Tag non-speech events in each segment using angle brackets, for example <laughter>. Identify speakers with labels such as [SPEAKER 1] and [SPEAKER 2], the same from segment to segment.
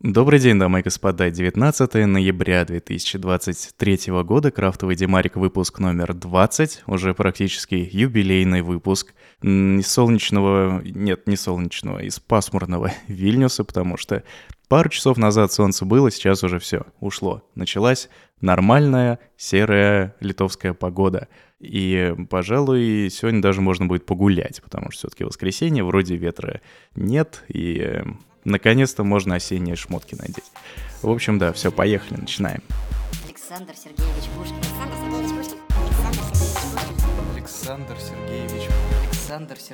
[SPEAKER 1] Добрый день, дамы и господа. 19 ноября 2023 года. Крафтовый Демарик, выпуск номер 20. Уже практически юбилейный выпуск. Из солнечного... Нет, не солнечного, из пасмурного <laughs> Вильнюса, потому что пару часов назад солнце было, сейчас уже все, ушло. Началась нормальная серая литовская погода. И, пожалуй, сегодня даже можно будет погулять, потому что все-таки воскресенье, вроде ветра нет, и Наконец-то можно осенние шмотки надеть. В общем, да, все, поехали, начинаем. Александр Сергеевич Пушкин. Александр Сергеевич Пушкин. Александр Сергеевич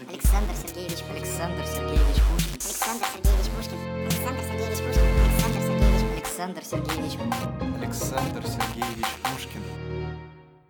[SPEAKER 1] Александр Сергеевич Александр Сергеевич Пушкин. Александр Сергеевич Пушкин. Александр Сергеевич Пушкин. Александр Сергеевич Александр Сергеевич Александр Сергеевич Пушкин.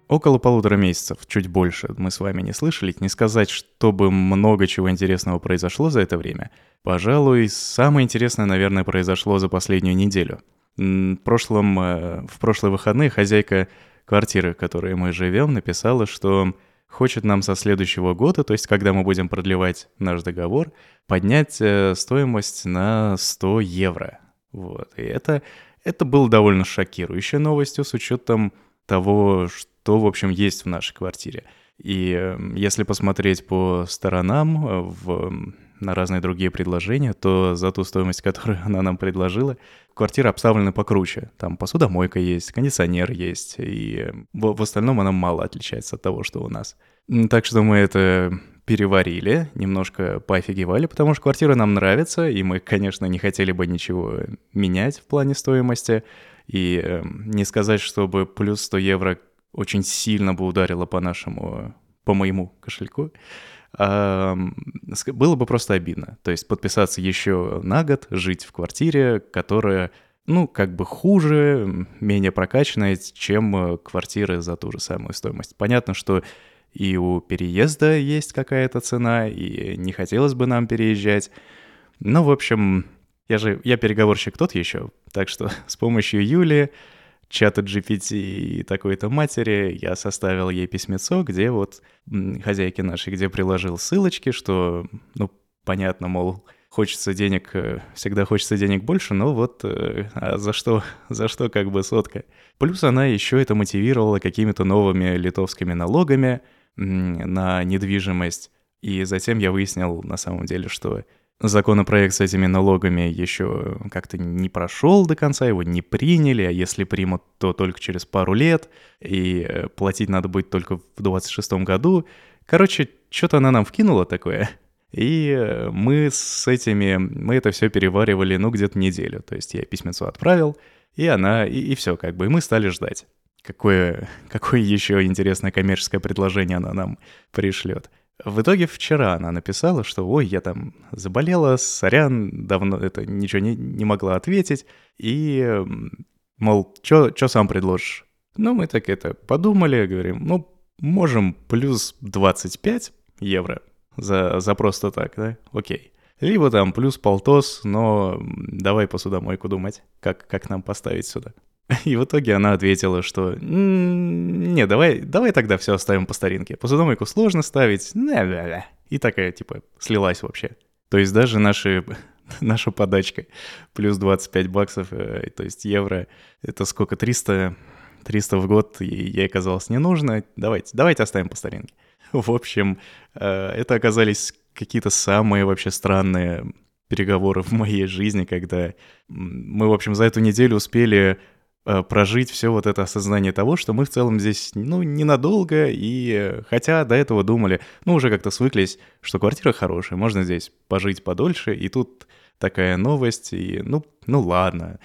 [SPEAKER 1] Около полутора месяцев, чуть больше, мы с вами не слышали. Не сказать, чтобы много чего интересного произошло за это время. Пожалуй, самое интересное, наверное, произошло за последнюю неделю. В прошлом, э, в прошлые выходные хозяйка квартиры, в которой мы живем, написала, что хочет нам со следующего года, то есть когда мы будем продлевать наш договор, поднять э, стоимость на 100 евро. Вот. И это, это было довольно шокирующей новостью с учетом того, что то, в общем, есть в нашей квартире. И эм, если посмотреть по сторонам, э, в, на разные другие предложения, то за ту стоимость, которую <laughs> она нам предложила, квартира обставлена покруче. Там посудомойка есть, кондиционер есть, и в, в остальном она мало отличается от того, что у нас. Так что мы это переварили, немножко поофигевали, потому что квартира нам нравится, и мы, конечно, не хотели бы ничего менять в плане стоимости. И не сказать, чтобы плюс 100 евро очень сильно бы ударило по нашему, по моему кошельку, было бы просто обидно. То есть подписаться еще на год, жить в квартире, которая, ну, как бы хуже, менее прокачанная, чем э, квартиры за ту же самую стоимость. Понятно, что и у переезда есть какая-то цена, и не хотелось бы нам переезжать. Ну, в общем, я же, я переговорщик тот еще, так что <laughs> с помощью Юли чата GPT и такой-то матери, я составил ей письмецо, где вот хозяйки нашей, где приложил ссылочки, что, ну, понятно, мол, хочется денег, э, всегда хочется денег больше, но вот э, а за что, <laughs> за что как бы сотка. Плюс она еще это мотивировала какими-то новыми литовскими налогами на недвижимость. И затем я выяснил на самом деле, что Законопроект с этими налогами еще как-то не прошел до конца, его не приняли, а если примут, то только через пару лет, и э, платить надо будет только в 26 году. Короче, что-то она нам вкинула такое, и э, мы с этими, мы это все переваривали, ну, где-то неделю. То есть я письмецо отправил, и она, и, и все, как бы, и мы стали ждать. Какое, какое еще интересное коммерческое предложение она нам пришлет. В итоге вчера она написала, что «Ой, я там заболела, сорян, давно это ничего не, не могла ответить». И, мол, что сам предложишь? Ну, мы так это подумали, говорим, ну, можем плюс 25 евро за, за просто так, да? Окей. Либо там плюс полтос, но давай посудомойку думать, как, как нам поставить сюда. <laughs> И в итоге она ответила, что «Не, давай, давай тогда все оставим по старинке. Посудомойку сложно ставить». И такая, типа, слилась вообще. То есть даже наши, <laughs> наша подачка плюс 25 баксов, э, то есть евро, это сколько, 300, 300 в год ей оказалось не нужно. Давайте, давайте оставим по старинке. В общем, э, это оказались какие-то самые вообще странные переговоры в моей жизни, когда мы, в общем, за эту неделю успели прожить все вот это осознание того, что мы в целом здесь, ну, ненадолго, и э, хотя до этого думали, ну, уже как-то свыклись, что квартира хорошая, можно здесь пожить подольше, и тут такая новость, и ну, ну ладно.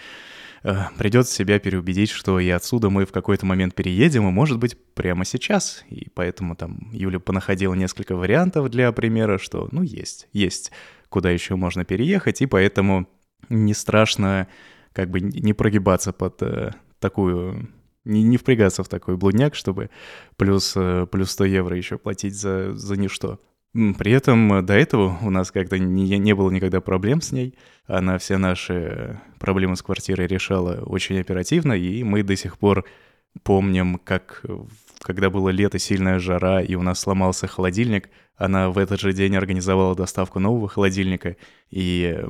[SPEAKER 1] Э, придется себя переубедить, что и отсюда мы в какой-то момент переедем, и, может быть, прямо сейчас. И поэтому там Юля понаходила несколько вариантов для примера, что, ну, есть, есть, куда еще можно переехать, и поэтому не страшно как бы не прогибаться под э, такую не, не впрягаться в такой блудняк, чтобы плюс, э, плюс 100 евро еще платить за, за ничто. При этом э, до этого у нас как-то не, не было никогда проблем с ней. Она все наши проблемы с квартирой решала очень оперативно, и мы до сих пор помним, как когда было лето, сильная жара, и у нас сломался холодильник, она в этот же день организовала доставку нового холодильника, и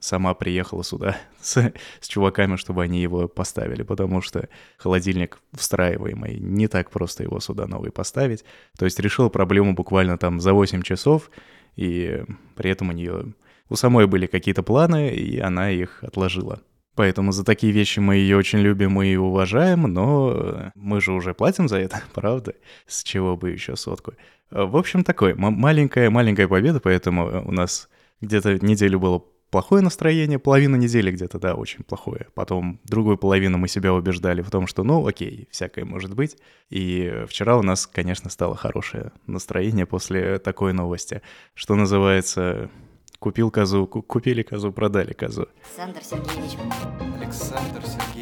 [SPEAKER 1] сама приехала сюда <laughs> с, с чуваками, чтобы они его поставили, потому что холодильник встраиваемый, не так просто его сюда новый поставить. То есть решил проблему буквально там за 8 часов, и при этом у нее... У самой были какие-то планы, и она их отложила. Поэтому за такие вещи мы ее очень любим и уважаем, но мы же уже платим за это, <laughs> правда? С чего бы еще сотку? В общем, такой маленькая-маленькая победа, поэтому у нас где-то неделю было плохое настроение, половина недели где-то, да, очень плохое. Потом другую половину мы себя убеждали в том, что, ну, окей, всякое может быть. И вчера у нас, конечно, стало хорошее настроение после такой новости, что называется... Купил козу, купили козу, продали козу.
[SPEAKER 2] Александр Сергеевич.
[SPEAKER 3] Александр Сергеевич.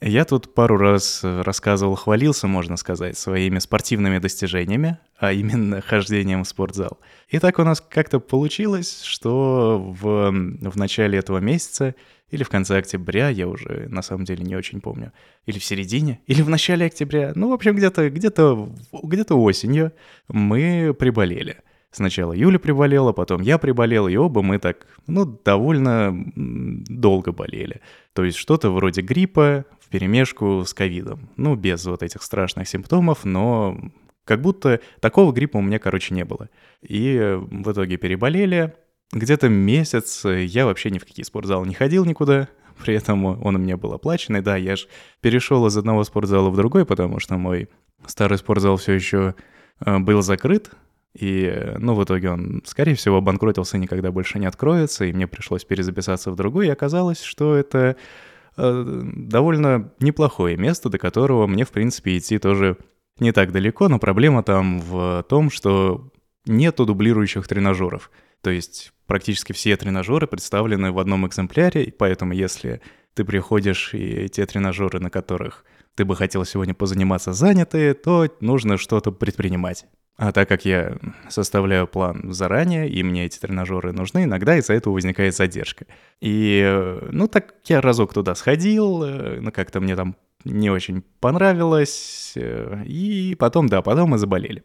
[SPEAKER 1] Я тут пару раз рассказывал, хвалился, можно сказать, своими спортивными достижениями, а именно <laughs> хождением в спортзал. И так у нас как-то получилось, что в, в начале этого месяца или в конце октября, я уже на самом деле не очень помню, или в середине, или в начале октября, ну, в общем, где-то где где осенью мы приболели. Сначала Юля приболела, потом я приболел, и оба мы так, ну, довольно долго болели. То есть что-то вроде гриппа в перемешку с ковидом. Ну, без вот этих страшных симптомов, но как будто такого гриппа у меня, короче, не было. И в итоге переболели. Где-то месяц я вообще ни в какие спортзалы не ходил никуда. <laughs> При этом он у меня был оплаченный. Да, я же перешел из одного спортзала в другой, потому что мой старый спортзал все еще э, был закрыт. И, ну, в итоге он, скорее всего, обанкротился, никогда больше не откроется, и мне пришлось перезаписаться в другой, и оказалось, что это э, довольно неплохое место, до которого мне, в принципе, идти тоже не так далеко, но проблема там в том, что нету дублирующих тренажеров. То есть практически все тренажеры представлены в одном экземпляре, поэтому если ты приходишь и те тренажеры, на которых ты бы хотел сегодня позаниматься, заняты, то нужно что-то предпринимать. А так как я составляю план заранее, и мне эти тренажеры нужны, иногда из-за этого возникает задержка. И, ну, так я разок туда сходил, э, ну, как-то мне там не очень понравилось, э, и потом, да, потом мы заболели.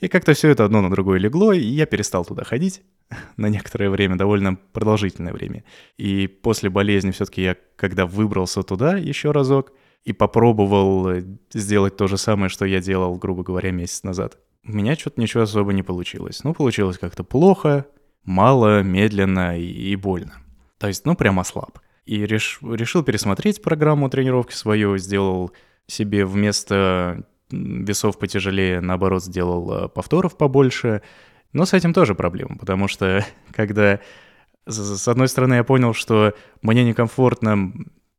[SPEAKER 1] И как-то все это одно на другое легло, и я перестал туда ходить <laughs> на некоторое время, довольно продолжительное время. И после болезни все-таки я, когда выбрался туда еще разок и попробовал э, сделать то же самое, что я делал, грубо говоря, месяц назад, у меня что-то ничего особо не получилось. Ну, получилось как-то плохо, мало, медленно и, больно. То есть, ну, прямо слаб и реш, решил пересмотреть программу тренировки свою, сделал себе вместо весов потяжелее, наоборот, сделал э, повторов побольше. Но с этим тоже проблема, потому что <laughs> когда, с одной стороны, я понял, что мне некомфортно,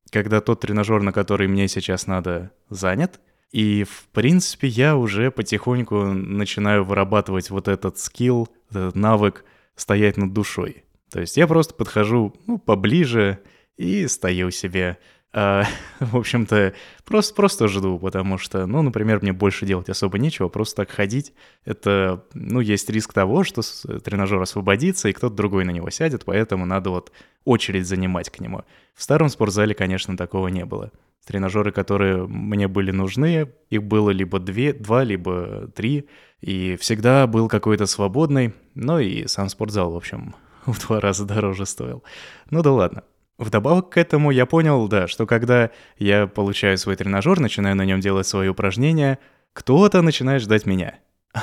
[SPEAKER 1] когда тот тренажер, на который мне сейчас надо, занят, и, в принципе, я уже потихоньку начинаю вырабатывать вот этот скилл, этот навык стоять над душой. То есть я просто подхожу ну, поближе, и стою себе. А, <laughs> в общем-то, просто, просто жду, потому что, ну, например, мне больше делать особо нечего, просто так ходить, это, ну, есть риск того, что тренажер освободится, и кто-то другой на него сядет, поэтому надо вот очередь занимать к нему. В старом спортзале, конечно, такого не было. Тренажеры, которые мне были нужны, их было либо две, два, либо три, и всегда был какой-то свободный, но и сам спортзал, в общем, <laughs> в два раза дороже стоил. Ну да ладно. Вдобавок к этому я понял, да, что когда я получаю свой тренажер, начинаю на нем делать свои упражнения, кто-то начинает ждать меня.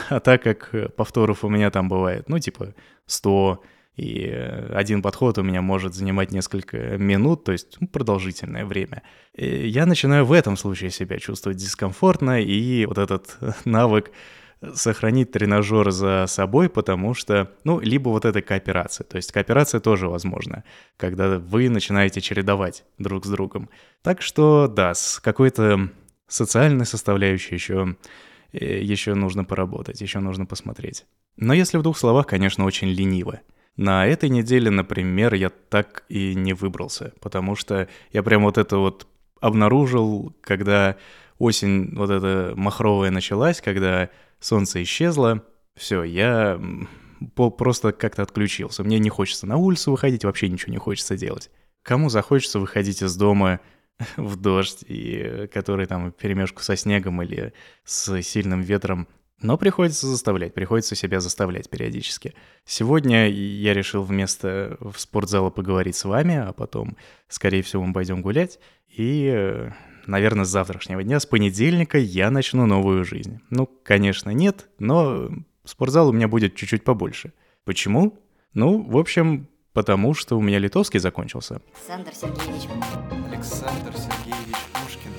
[SPEAKER 1] А так как повторов у меня там бывает, ну, типа 100, и один подход у меня может занимать несколько минут, то есть ну, продолжительное время. И я начинаю в этом случае себя чувствовать дискомфортно, и вот этот навык сохранить тренажер за собой, потому что, ну, либо вот эта кооперация. То есть кооперация тоже возможна, когда вы начинаете чередовать друг с другом. Так что, да, с какой-то социальной составляющей еще, э, еще нужно поработать, еще нужно посмотреть. Но если в двух словах, конечно, очень лениво. На этой неделе, например, я так и не выбрался, потому что я прям вот это вот обнаружил, когда осень вот эта махровая началась, когда солнце исчезло, все, я просто как-то отключился. Мне не хочется на улицу выходить, вообще ничего не хочется делать. Кому захочется выходить из дома <laughs> в дождь, и который там перемешку со снегом или с сильным ветром Но приходится заставлять, приходится себя заставлять периодически. Сегодня я решил вместо в спортзала поговорить с вами, а потом, скорее всего, мы пойдем гулять. И, наверное, с завтрашнего дня, с понедельника я начну новую жизнь. Ну, конечно, нет, но спортзал у меня будет чуть-чуть побольше. Почему? Ну, в общем, потому что у меня литовский закончился.
[SPEAKER 2] Александр Сергеевич.
[SPEAKER 3] Александр Сергеевич Пушкин.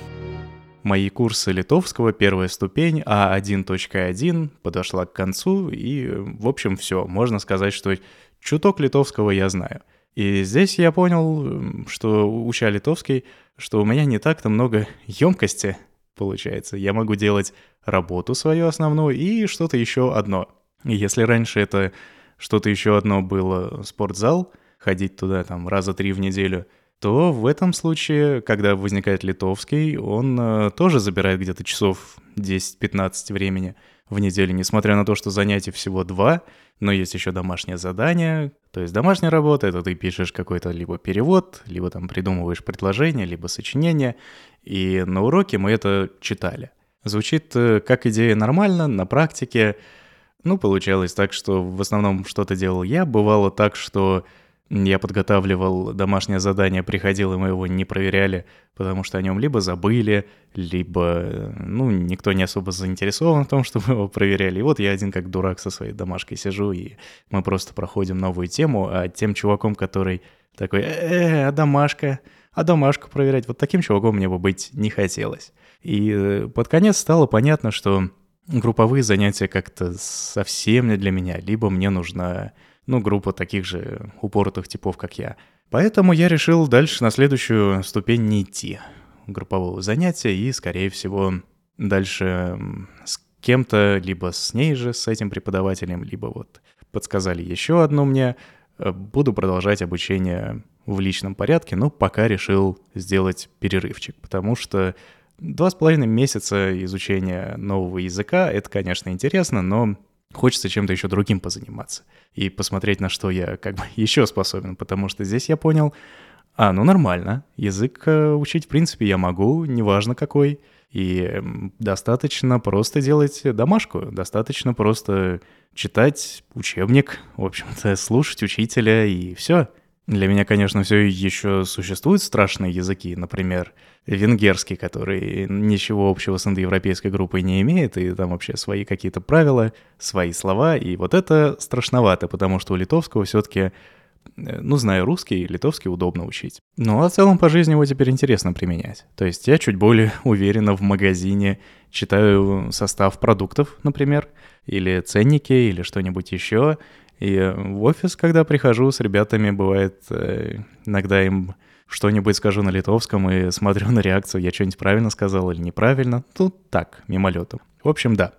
[SPEAKER 1] Мои курсы литовского, первая ступень, А1.1 подошла к концу, и, в общем, все. Можно сказать, что чуток литовского я знаю. И здесь я понял, что, уча литовский, что у меня не так-то много емкости получается. Я могу делать работу свою основную и что-то еще одно. И если раньше это что-то еще одно было спортзал, ходить туда там раза три в неделю – то в этом случае, когда возникает литовский, он э, тоже забирает где-то часов 10-15 времени в неделю, несмотря на то, что занятий всего два, но есть еще домашнее задание. То есть домашняя работа — это ты пишешь какой-то либо перевод, либо там придумываешь предложение, либо сочинение, и на уроке мы это читали. Звучит э, как идея нормально, на практике, ну, получалось так, что в основном что-то делал я. Бывало так, что я подготавливал домашнее задание, приходил, и мы его не проверяли, потому что о нем либо забыли, либо, ну, никто не особо заинтересован в том, <laughs> чтобы его проверяли. И вот я один как дурак со своей домашкой сижу, и мы просто проходим новую тему, а тем чуваком, который такой, э, а домашка, а домашку проверять, вот таким чуваком мне бы быть не хотелось. И э, под конец стало понятно, что групповые занятия как-то совсем не для меня, либо мне нужна ну, группа таких же упоротых типов, как я. Поэтому я решил дальше на следующую ступень не идти группового занятия и, скорее всего, дальше с кем-то, либо с ней же, с этим преподавателем, либо вот подсказали еще одну мне, э, буду продолжать обучение в личном порядке, но пока решил сделать перерывчик, потому что два с половиной месяца изучения нового языка — это, конечно, интересно, но хочется чем-то еще другим позаниматься и посмотреть, на что я как бы <laughs> еще способен, потому что здесь я понял, а, ну нормально, язык э, учить, в принципе, я могу, неважно какой, и достаточно просто делать домашку, достаточно просто читать учебник, в общем-то, слушать учителя, и все. Для меня, конечно, все еще существуют страшные языки, например, венгерский, который ничего общего с индоевропейской группой не имеет, и там вообще свои какие-то правила, свои слова, и вот это страшновато, потому что у литовского все-таки, э, ну, знаю русский, литовский удобно учить. Ну, а в целом по жизни его теперь интересно применять. То есть я чуть более <laughs> уверенно в магазине читаю состав продуктов, например, или ценники, или что-нибудь еще, и в офис, когда прихожу с ребятами, бывает, э, иногда им что-нибудь скажу на литовском и <laughs> смотрю на реакцию, я что-нибудь правильно сказал или неправильно. Тут так, мимолетом. В общем, да.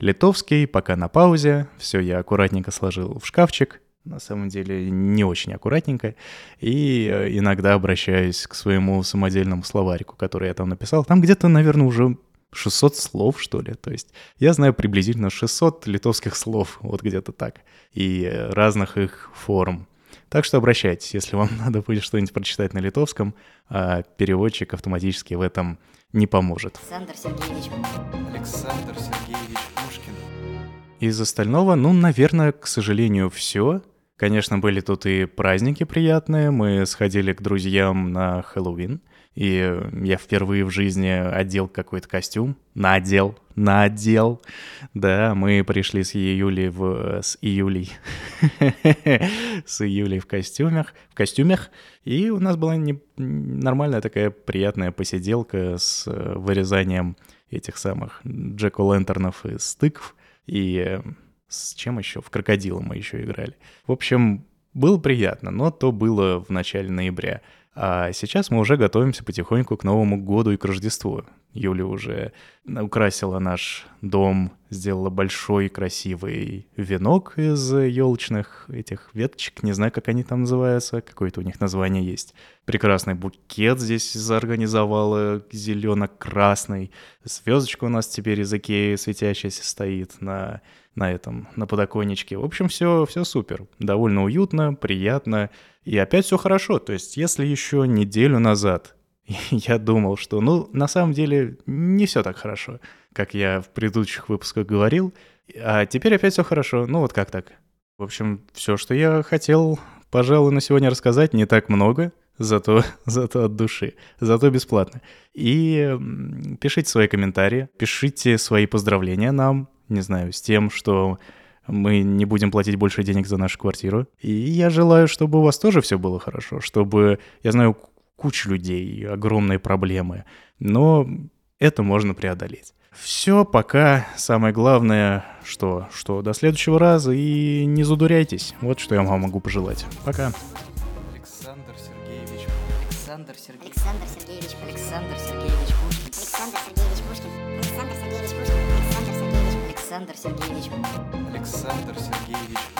[SPEAKER 1] Литовский пока на паузе, все я аккуратненько сложил в шкафчик, на самом деле не очень аккуратненько, и э, иногда обращаюсь к своему самодельному словарику, который я там написал. Там где-то, наверное, уже 600 слов, что ли. То есть я знаю приблизительно 600 литовских слов, вот где-то так, и разных их форм. Так что обращайтесь, если вам <laughs> надо будет что-нибудь прочитать на литовском, а переводчик автоматически в этом не поможет.
[SPEAKER 2] Александр Сергеевич.
[SPEAKER 3] Александр Сергеевич Пушкин.
[SPEAKER 1] Из остального, ну, наверное, к сожалению, все. Конечно, были тут и праздники приятные. Мы сходили к друзьям на Хэллоуин. И я впервые в жизни одел какой-то костюм. Надел. Надел. Да, мы пришли с июлей в... С июлей. <laughs> с июлей в костюмах. В костюмах. И у нас была не... нормальная такая приятная посиделка с э, вырезанием этих самых Джеку-лентернов из тыкв. И э, с чем еще? В крокодила мы еще играли. В общем, было приятно, но то было в начале ноября. А сейчас мы уже готовимся потихоньку к Новому году и к Рождеству. Юля уже украсила наш дом, сделала большой красивый венок из елочных этих веточек, не знаю, как они там называются, какое-то у них название есть. Прекрасный букет здесь зорганизовала, зелено-красный. Звездочка у нас теперь из Икеи светящаяся стоит на, на этом, на подоконничке. В общем, все, все супер. Довольно уютно, приятно. И опять все хорошо. То есть, если еще неделю назад <laughs> я думал, что, ну, на самом деле, не все так хорошо, как я в предыдущих выпусках говорил. А теперь опять все хорошо. Ну, вот как так? В общем, все, что я хотел, пожалуй, на сегодня рассказать, не так много, зато, <laughs> зато от души, зато бесплатно. И пишите свои комментарии, пишите свои поздравления нам, не знаю, с тем, что мы не будем платить больше денег за нашу квартиру. И я желаю, чтобы у вас тоже все было хорошо, чтобы, я знаю, куча людей, огромные проблемы, но это можно преодолеть. Все, пока. Самое главное, что, что до следующего раза и не задуряйтесь. Вот что я вам могу пожелать. Пока.
[SPEAKER 3] Александр Сергеевич.
[SPEAKER 2] Александр Сергеевич. Александр Сергеевич. Александр Сергеевич Александр Сергеевич. Александр Сергеевич.